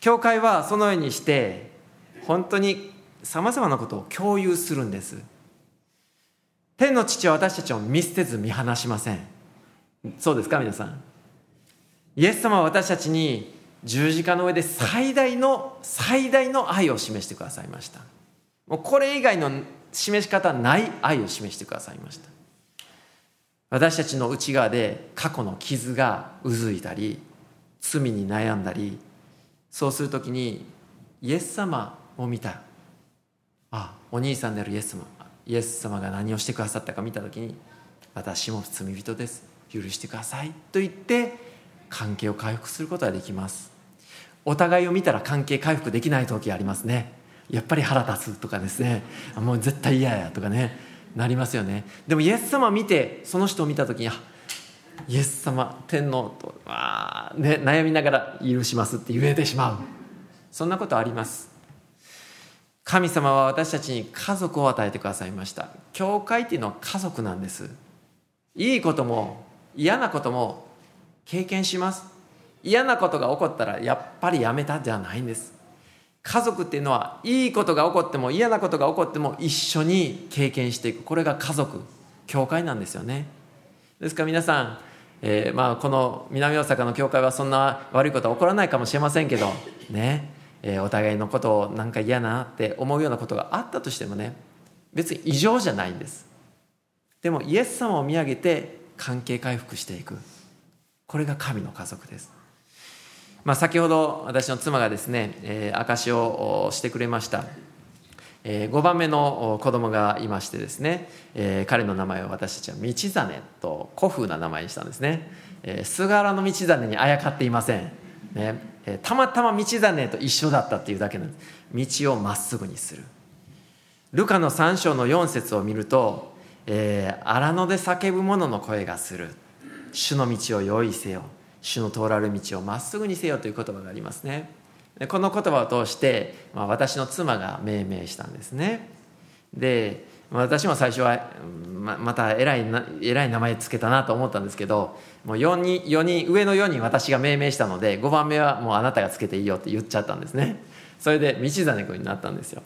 Speaker 1: 教会はそのようにして本当にさまざまなことを共有するんです。天の父は私たちを見捨てず見放しません。そうですか皆さん。イエス様は私たちに十字架の上で最大の最大の愛を示してくださいました。もうこれ以外の示し方ない愛を示してくださいました。私たちの内側で過去の傷がうずいたり罪に悩んだりそうする時にイエス様を見た。あお兄さんであるイエス様イエス様が何をしてくださったか見た時に私も罪人です。許してくださいと言って関係を回復することができます。お互いを見たら関係回復できない時ありますね。やっぱり腹立つとかですね。もう絶対嫌やとかね。なりますよね。でもイエス様を見てその人を見た時にイエス様天皇とあ、ね、悩みながら許しますって言えてしまう。そんなことあります。神様は私たちに家族を与えてくださいました。教会っていうのは家族なんです。いいことも嫌なことも経験します。嫌なことが起こったらやっぱりやめたじゃないんです。家族っていうのはいいことが起こっても嫌なことが起こっても一緒に経験していく。これが家族教会なんですよね。ですから皆さん、えー、まあこの南大阪の教会はそんな悪いことは起こらないかもしれませんけどね、えー、お互いのことをなんか嫌なって思うようなことがあったとしてもね別に異常じゃないんです。でもイエス様を見上げて関係回復していく。これが神の家族です。まあ、先ほど私の妻がですね、えー、証しをしてくれました、えー、5番目の子供がいましてですね、えー、彼の名前を私たちは道真と古風な名前にしたんですね、えー、菅原道真にあやかっていません、ね。えー、たまたま道真と一緒だったっていうだけなんです。道をまっすぐにする。ルカの3章の4節を見ると「えー、荒野で叫ぶ者の声がする。主の道を用意せよ」主の通らる道をまっすぐにせよという言葉がありますね。この言葉を通して、まあ、私の妻が命名したんですね。で私も最初はままた偉いな偉い名前つけたなと思ったんですけどもう 4, 人4人上の4人私が命名したので5番目はもうあなたがつけていいよって言っちゃったんですね。それで道真君になったんですよ。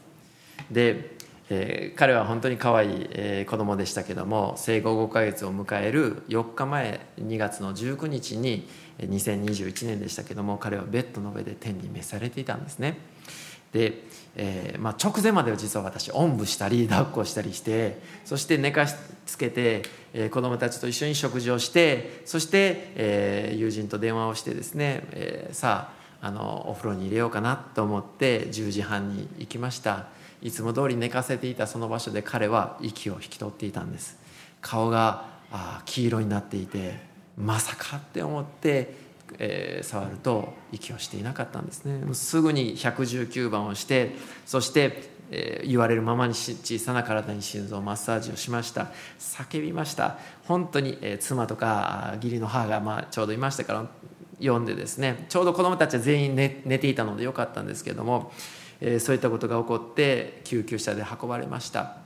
Speaker 1: でえー、彼は本当に可愛い、えー、子供でしたけども生後5ヶ月を迎える4日前2月の19日に2021年でしたけども彼はベッドの上で天に召されていたんですね。で、えーまあ、直前までは実は私おんぶしたり抱っこしたりしてそして寝かしつけて、えー、子供たちと一緒に食事をしてそして、えー、友人と電話をしてですね、えー、さああのお風呂に入れようかなと思って10時半に行きました。いつも通り寝かせていたその場所で彼は息を引き取っていたんです。顔があ黄色になっていてまさかって思ってえー、触ると息をしていなかったんですね。すぐに119番をしてそして、えー、言われるままに小さな体に心臓マッサージをしました。叫びました。本当に、えー、妻とか義理の母が、まあ、ちょうどいましたから読んでですね。ちょうど子どもたちは全員寝寝ていたのでよかったんですけれども、えー、そういったことが起こって救急車で運ばれました。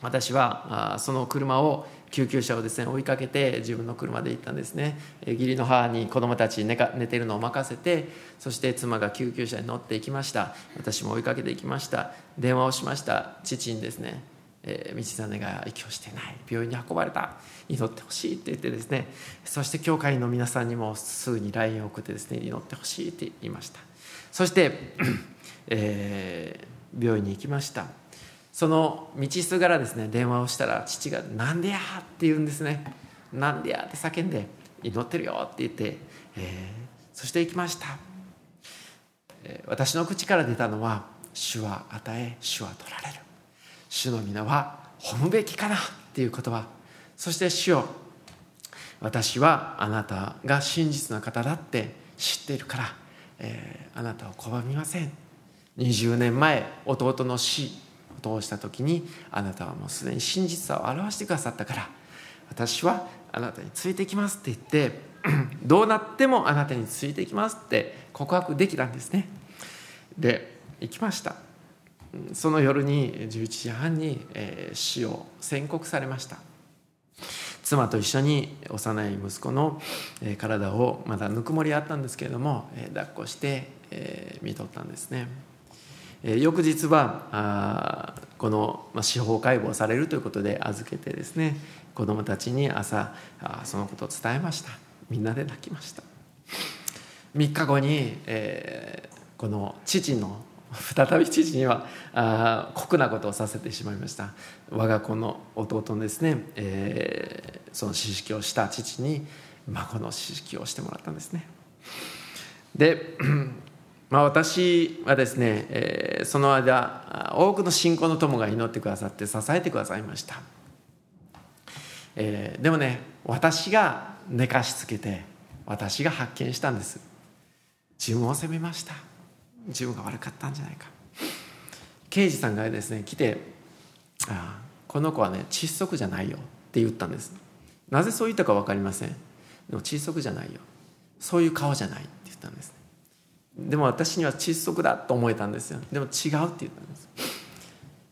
Speaker 1: 私はあその車を救急車をですね追いかけて自分の車で行ったんですね。義理の母に子供たち寝か寝てるのを任せてそして妻が救急車に乗っていきました。私も追いかけていきました。電話をしました。父にですねえ、道真が息をしてない病院に運ばれた。祈ってほしいって言ってですね。そして教会の皆さんにもすぐに LINE を送ってですね祈ってほしいって言いました。そして、えー、病院に行きました。その道すがらですね電話をしたら父が「なんでや!」って言うんですね「なんでや!」って叫んで「祈ってるよ」って言って、えー、そして行きました、えー、私の口から出たのは「主は与え主は取られる」「主の皆は褒むべきかな」っていう言葉。そして主よ私はあなたが真実な方だって知っているから、えー、あなたを拒みません。20年前弟の死通した時にあなたはもうすでに真実さを表してくださったから私はあなたについてきますって言って どうなってもあなたについてきますって告白できたんですね。で行きました。その夜に11時半に死を宣告されました。妻と一緒に幼い息子の体をまだぬくもりあったんですけれども抱っこして見とったんですね、翌日はあこの、司法解剖されるということで預けてですね子どもたちに朝あそのことを伝えました。みんなで泣きました。3日後に、えー、この父の再び父にはあ酷なことをさせてしまいました。我が子の弟のですね、えー、その知識をした父に孫の知識をしてもらったんですね。でまあ、私はですね、えー、その間多くの信仰の友が祈ってくださって支えてくださいました、えー、でもね私が寝かしつけて私が発見したんです。自分を責めました。自分が悪かったんじゃないか。刑事さんがですね来て「ああこの子はね窒息じゃないよ」って言ったんです。なぜそう言ったか分かりません。でも窒息じゃないよ。そういう顔じゃない。って言ったんです。でも私には窒息だと思えたんですよ。でも違うって言ったんです、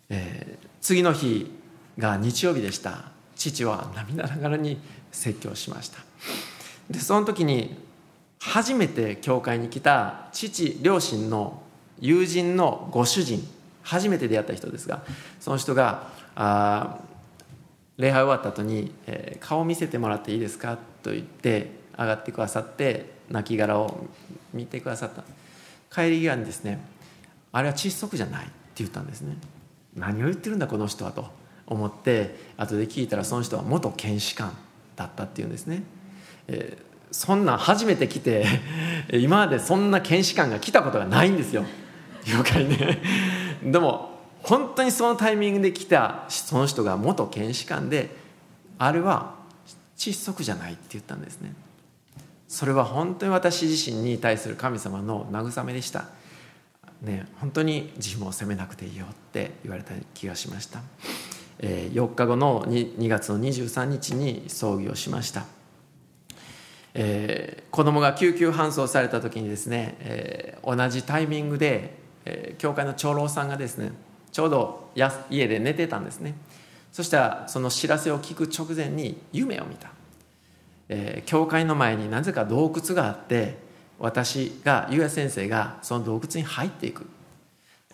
Speaker 1: えー、次の日が日曜日でした。父は涙ながらに説教しました。でその時に初めて教会に来た父両親の友人のご主人初めて出会った人ですがその人があ礼拝終わった後に、えー、顔見せてもらっていいですか?」と言って上がってくださって亡骸を見てくださった。帰り際にですねあれは窒息じゃないって言ったんですね。何を言ってるんだこの人はと思って後で聞いたらその人は元検視官だったっていうんですね、えー、そんな初めて来て 今までそんな検視官が来たことがないんですよ。業界ね。でも本当にそのタイミングで来たその人が元検視官であれは窒息じゃないって言ったんですね。それは本当に私自身に対する神様の慰めでした、ね、本当に自分を責めなくていいよって言われた気がしました、えー、4日後の 2, 2月の23日に葬儀をしました、えー、子供が救急搬送された時にですね、えー、同じタイミングで、えー、教会の長老さんがですねちょうど家で寝てたんですね。そしたらその知らせを聞く直前に夢を見た。えー、教会の前になぜか洞窟があって私が優也先生がその洞窟に入っていく、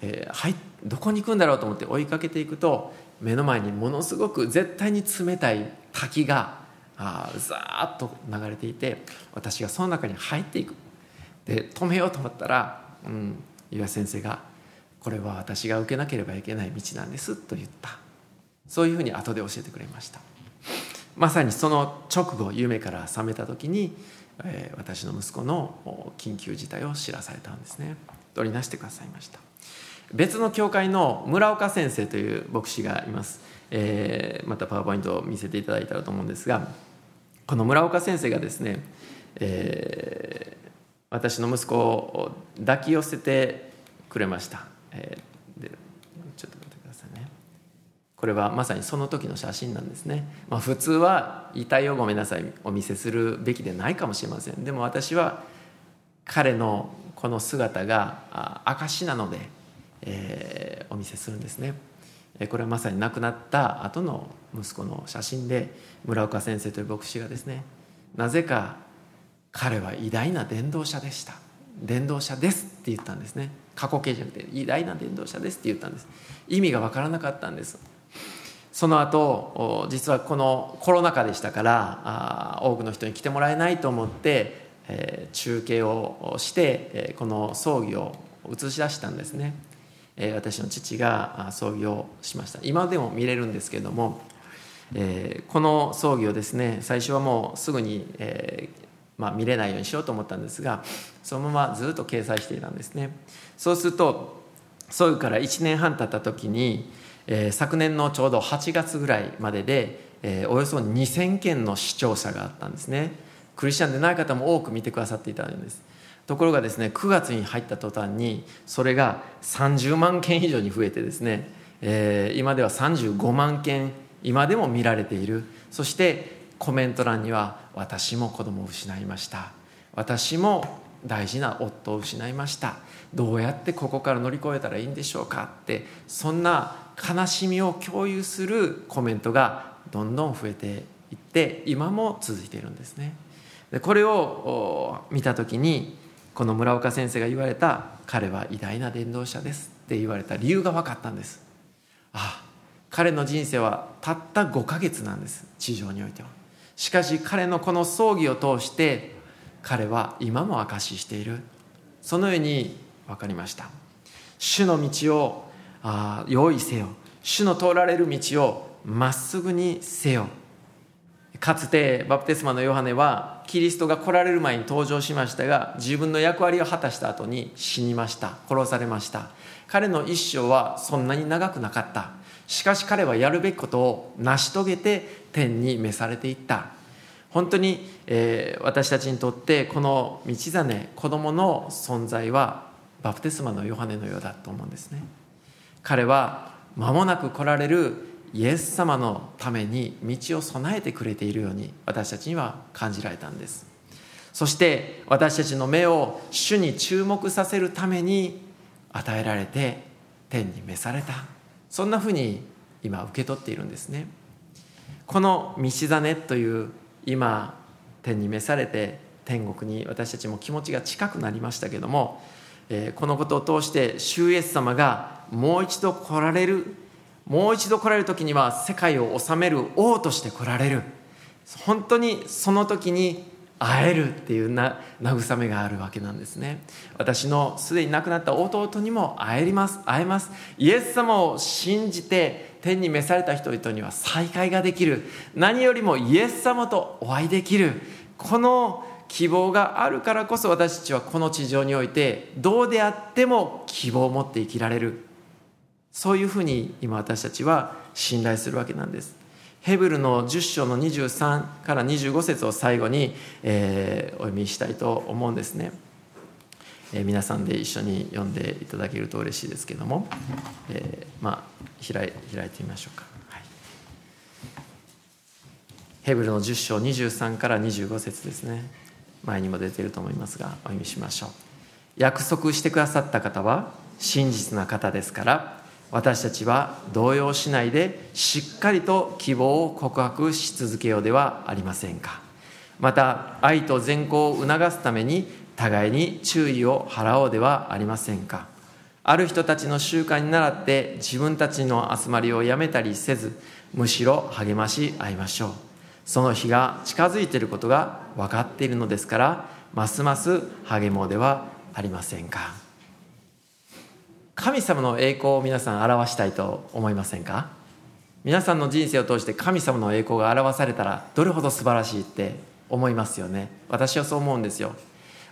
Speaker 1: えー、はいどこに行くんだろうと思って追いかけていくと目の前にものすごく絶対に冷たい滝があザーッと流れていて私がその中に入っていく。で止めようと思ったら、うん、優也先生がこれは私が受けなければいけない道なんですと言った。そういうふうに後で教えてくれました。まさにその直後夢から覚めた時に、えー、私の息子の緊急事態を知らされたんですね。取り出してくださいました。別の教会の村岡先生という牧師がいます、えー、またパワーポイントを見せていただいたらと思うんですがこの村岡先生がですね、えー、私の息子を抱き寄せてくれました、えー、でちょっと待ってくださいねこれはまさにその時の写真なんですね、まあ、普通は遺体をごめんなさいお見せするべきでないかもしれません。でも私は彼のこの姿が証なのでえー、お見せするんですね。これはまさに亡くなった後の息子の写真で村岡先生という牧師がですねなぜか彼は偉大な伝道者でした。伝道者ですって言ったんですね。過去形じゃなくて偉大な伝道者ですって言ったんです。意味が分からなかったんです。その後実はこのコロナ禍でしたから多くの人に来てもらえないと思って、中継をして、この葬儀を映し出したんですね。私の父が葬儀をしました。今でも見れるんですけれども、この葬儀をですね最初はもうすぐに、見れないようにしようと思ったんですがそのままずっと掲載していたんですね。そうすると葬儀から1年半経った時に、えー、昨年のちょうど8月ぐらいまでで、えー、およそ2000件の視聴者があったんですね。クリスチャンでない方も多く見てくださっていたんです。ところがですね9月に入った途端にそれが30万件以上に増えてですね、えー、今では35万件今でも見られている。そしてコメント欄には「私も子供を失いました」「私も大事な夫を失いました」「どうやってここから乗り越えたらいいんでしょうか」ってそんな悲しみを共有するコメントがどんどん増えていって今も続いているんですね。でこれを見た時にこの村岡先生が言われた彼は偉大な伝道者ですって言われた理由が分かったんです。ああ彼の人生はたった5ヶ月なんです地上においては。しかし彼のこの葬儀を通して彼は今も証ししている。そのように分かりました。主の道をあ用意せよ。主の通られる道をまっすぐにせよ。かつてバプテスマのヨハネはキリストが来られる前に登場しましたが自分の役割を果たした後に死にました。殺されました。彼の一生はそんなに長くなかった。しかし彼はやるべきことを成し遂げて天に召されていった。本当に、えー、私たちにとってこの道真子供の存在はバプテスマのヨハネのようだと思うんですね。彼は間もなく来られるイエス様のために道を備えてくれているように私たちには感じられたんです。そして私たちの目を主に注目させるために与えられて天に召された。そんなふうに今受け取っているんですね。この道真という今天に召されて天国に私たちも気持ちが近くなりましたけどもこのことを通して主イエス様がもう一度来られる。もう一度来られる時には世界を治める王として来られる。本当にその時に会えるっていうな慰めがあるわけなんですね。私のすでに亡くなった弟にも会えます会えます。イエス様を信じて天に召された人々には再会ができる。何よりもイエス様とお会いできる。この希望があるからこそ私たちはこの地上においてどうであっても希望を持って生きられる。そういうふうに今私たちは信頼するわけなんです。ヘブルの10章の23から25節を最後に、えー、お読みしたいと思うんですね、えー、皆さんで一緒に読んでいただけると嬉しいですけども、えー、まあ開い開いてみましょうか、はい、ヘブルの10章23から25節ですね。前にも出ていると思いますがお読みしましょう。約束してくださった方は真実な方ですから私たちは動揺しないでしっかりと希望を告白し続けようではありませんか。また愛と善行を促すために互いに注意を払おうではありませんか。ある人たちの習慣に倣って自分たちの集まりをやめたりせずむしろ励まし合いましょう。その日が近づいていることが分かっているのですからますます励もうではありませんか。神様の栄光を皆さん表したいと思いませんか？皆さんの人生を通して神様の栄光が表されたらどれほど素晴らしいって思いますよね。私はそう思うんですよ。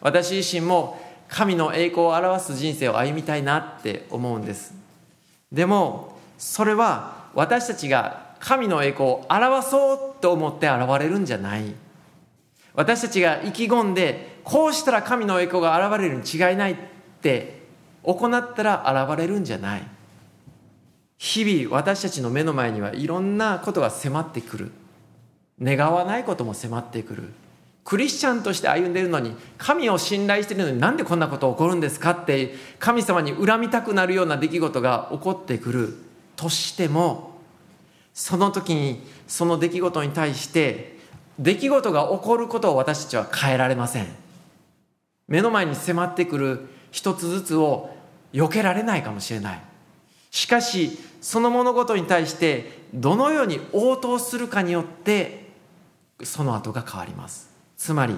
Speaker 1: 私自身も神の栄光を表す人生を歩みたいなって思うんです。でもそれは私たちが神の栄光を表そうと思って現れるんじゃない。私たちが意気込んでこうしたら神の栄光が現れるに違いないって行ったら現れるんじゃない。日々私たちの目の前にはいろんなことが迫ってくる。願わないことも迫ってくる。クリスチャンとして歩んでいるのに神を信頼しているのになんでこんなこと起こるんですかって神様に恨みたくなるような出来事が起こってくる。としてもその時にその出来事に対して出来事が起こることを私たちは変えられません。目の前に迫ってくる一つずつを避けられないかもしれない。しかしその物事に対してどのように応答するかによってその後が変わります。つまり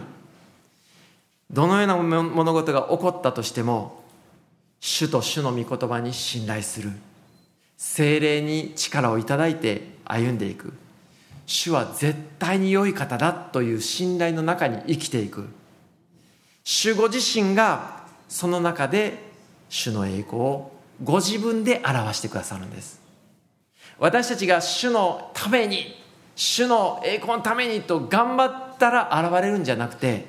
Speaker 1: どのような物事が起こったとしても主と主の御言葉に信頼する。精霊に力をいただいて歩んでいく。主は絶対に良い方だという信頼の中に生きていく。主ご自身がその中で主の栄光をご自分で表してくださるんです。私たちが主のために主の栄光のためにと頑張ったら現れるんじゃなくて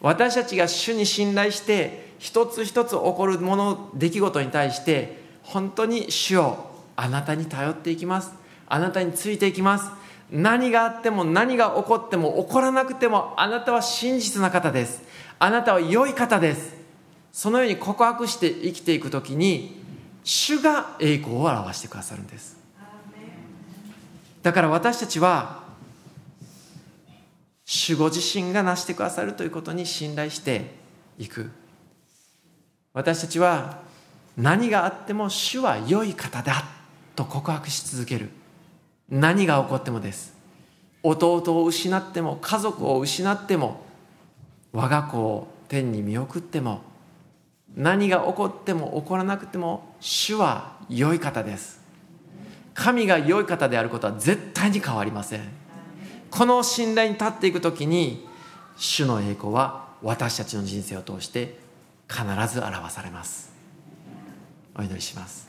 Speaker 1: 私たちが主に信頼して一つ一つ起こるもの出来事に対して本当に主をあなたに頼っていきます。あなたについていきます。何があっても何が起こっても起こらなくてもあなたは真実な方です。あなたは良い方です。そのように告白して生きていく時に主が栄光を表してくださるんです。だから私たちは主ご自身が成してくださるということに信頼していく。私たちは何があっても主は良い方だと告白し続ける。何が起こってもです。弟を失っても家族を失っても我が子を天に見送っても何が起こっても起こらなくても主は良い方です。神が良い方であることは絶対に変わりません。この信頼に立っていく時に主の栄光は私たちの人生を通して必ず表されます。お祈りします。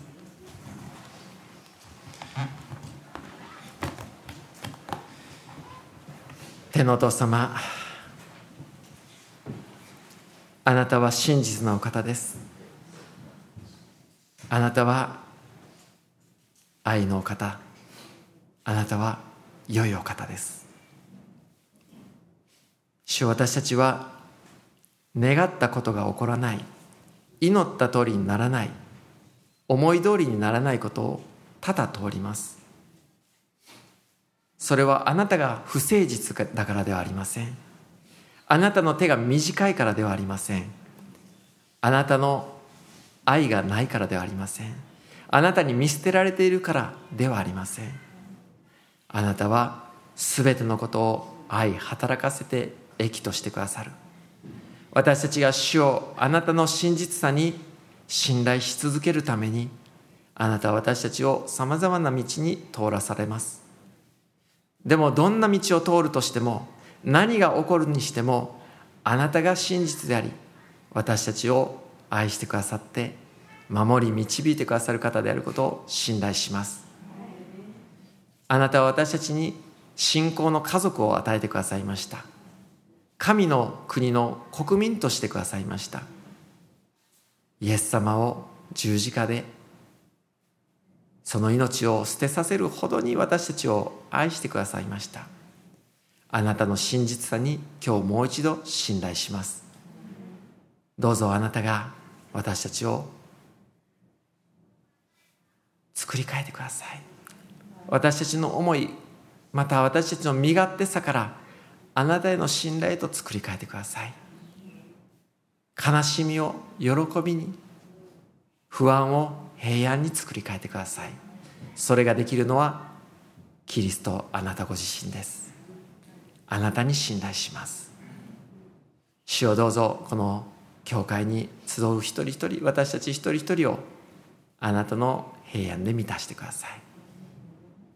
Speaker 1: 天のお父様あなたは真実なお方です。あなたは愛のお方。あなたは良いお方です。主私たちは願ったことが起こらない。祈った通りにならない。思い通りにならないことをただ通ります。それはあなたが不誠実だからではありません。あなたの手が短いからではありません。あなたの愛がないからではありません。あなたに見捨てられているからではありません。あなたは全てのことを愛働かせて益としてくださる。私たちが主をあなたの真実さに信頼し続けるためにあなたは私たちをさまざまな道に通らされます。でもどんな道を通るとしても何が起こるにしてもあなたが真実であり私たちを愛してくださって守り導いてくださる方であることを信頼します。あなたは私たちに信仰の家族を与えてくださいました。神の国の国民としてくださいました。イエス様を十字架でその命を捨てさせるほどに私たちを愛してくださいました。あなたの真実さに今日もう一度信頼します。どうぞあなたが私たちを作り変えてください。私たちの思いまた私たちの身勝手さからあなたへの信頼と作り変えてください。悲しみを喜びに不安を平安に作り変えてください。それができるのはキリストあなたご自身です。あなたに信頼します。主をどうぞこの教会に集う一人一人私たち一人一人をあなたの平安で満たしてください。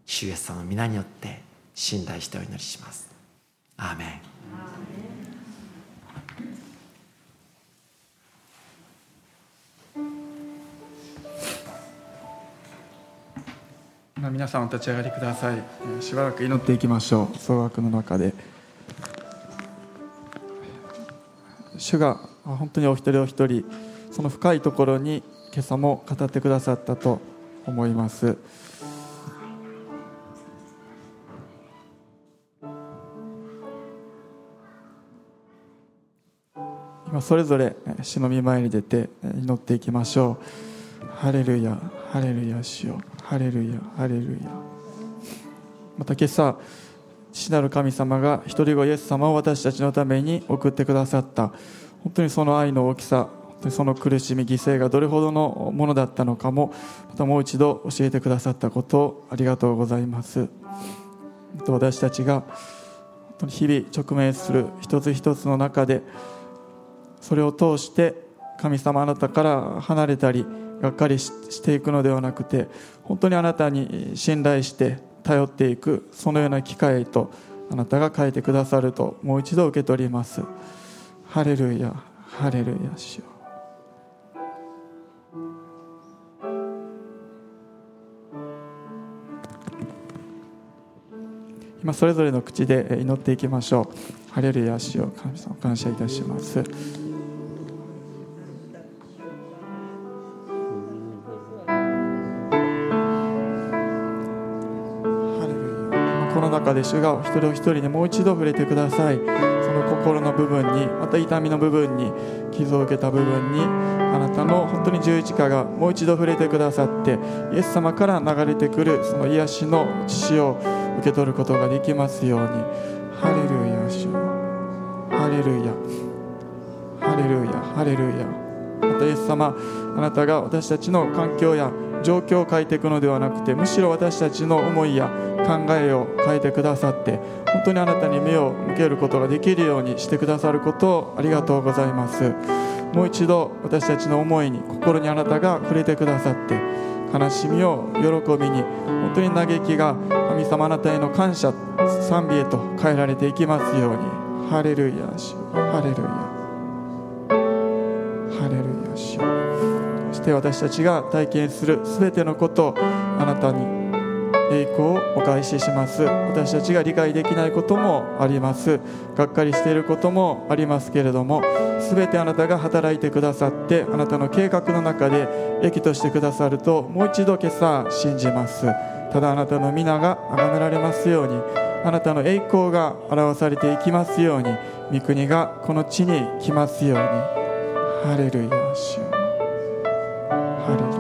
Speaker 1: 主イエス様の皆によって信頼してお祈りします。アーメン。
Speaker 2: 皆さんお立ち上がりください。しばらく祈っていきましょう。総額の中で。主が本当にお一人お一人その深いところに今朝も語ってくださったと思います。今それぞれ主の御前に出て祈っていきましょう。ハレルヤハレルヤ主よハレルヤハレルヤまた今朝父なる神様が一人子イエス様を私たちのために送ってくださった。本当にその愛の大きさその苦しみ犠牲がどれほどのものだったのかもまたもう一度教えてくださったことをありがとうございます。私たちが日々直面する一つ一つの中でそれを通して神様あなたから離れたりがっかりしていくのではなくて本当にあなたに信頼して頼っていくそのような機会とあなたが変えてくださるともう一度受け取ります。ハレルヤハレルヤしよ。う今それぞれの口で祈っていきましょう。ハレルヤしよ。う神様感謝いたします。で主が一人お一人にもう一度触れてください。その心の部分にまた痛みの部分に傷を受けた部分にあなたの本当に十字架がもう一度触れてくださってイエス様から流れてくるその癒しの血を受け取ることができますように。ハレルヤ主ハレルヤハレルヤハレルヤまたイエス様あなたが私たちの環境や状況を変えていくのではなくてむしろ私たちの思いや考えを変えてくださって本当にあなたに目を向けることができるようにしてくださることをありがとうございます。もう一度私たちの思いに心にあなたが触れてくださって悲しみを喜びに本当に嘆きが神様あなたへの感謝賛美へと変えられていきますように。ハレルヤハレルヤ。ハレルヤ主。そして私たちが体験する全てのことをあなたに栄光をお返しします。私たちが理解できないこともあります。がっかりしていることもありますけれども全てあなたが働いてくださってあなたの計画の中で益としてくださるともう一度今朝信じます。ただあなたの皆が崇められますようにあなたの栄光が表されていきますように御国がこの地に来ますように。ハレルヤ主ハレルヤ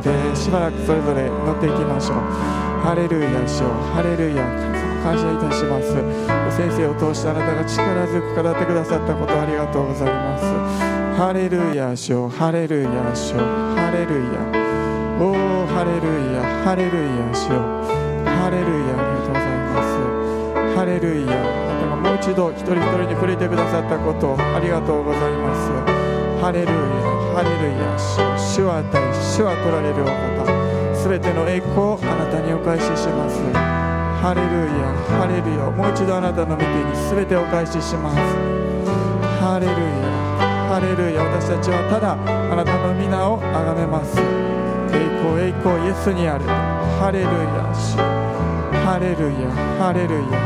Speaker 2: ってしばらくそれぞれ乗っていきましょう。ハレルヤしよ。うハレルヤ感謝いたします。先生を通してあなたが力強く語ってくださったことありがとうございます。ハレルヤしよ。うハレルヤしよ。うハレルヤおおハレルヤハレルヤしよ。うハレルヤありがとうございます。ハレルヤあなたがもう一度一人一人に触れてくださったことをありがとうございます。ハレルヤハレルヤ主主は与え主は取られるお方。すべての栄光をあなたにお返しします。ハレルヤハレルヤもう一度あなたの御手に全てお返しします。ハレルヤハレルヤ私たちはただあなたの皆を崇めます。栄光栄光イエスにある。ハレルヤハレルヤハレルヤ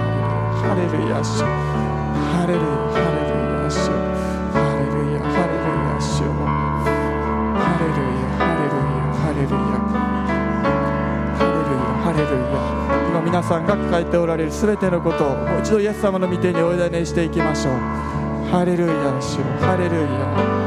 Speaker 2: ハレルヤハレルヤ。さんが抱えておられる全てのことをもう一度イエス様の御手にお委ねしていきましょう。ハレルヤ主。ハレルヤ。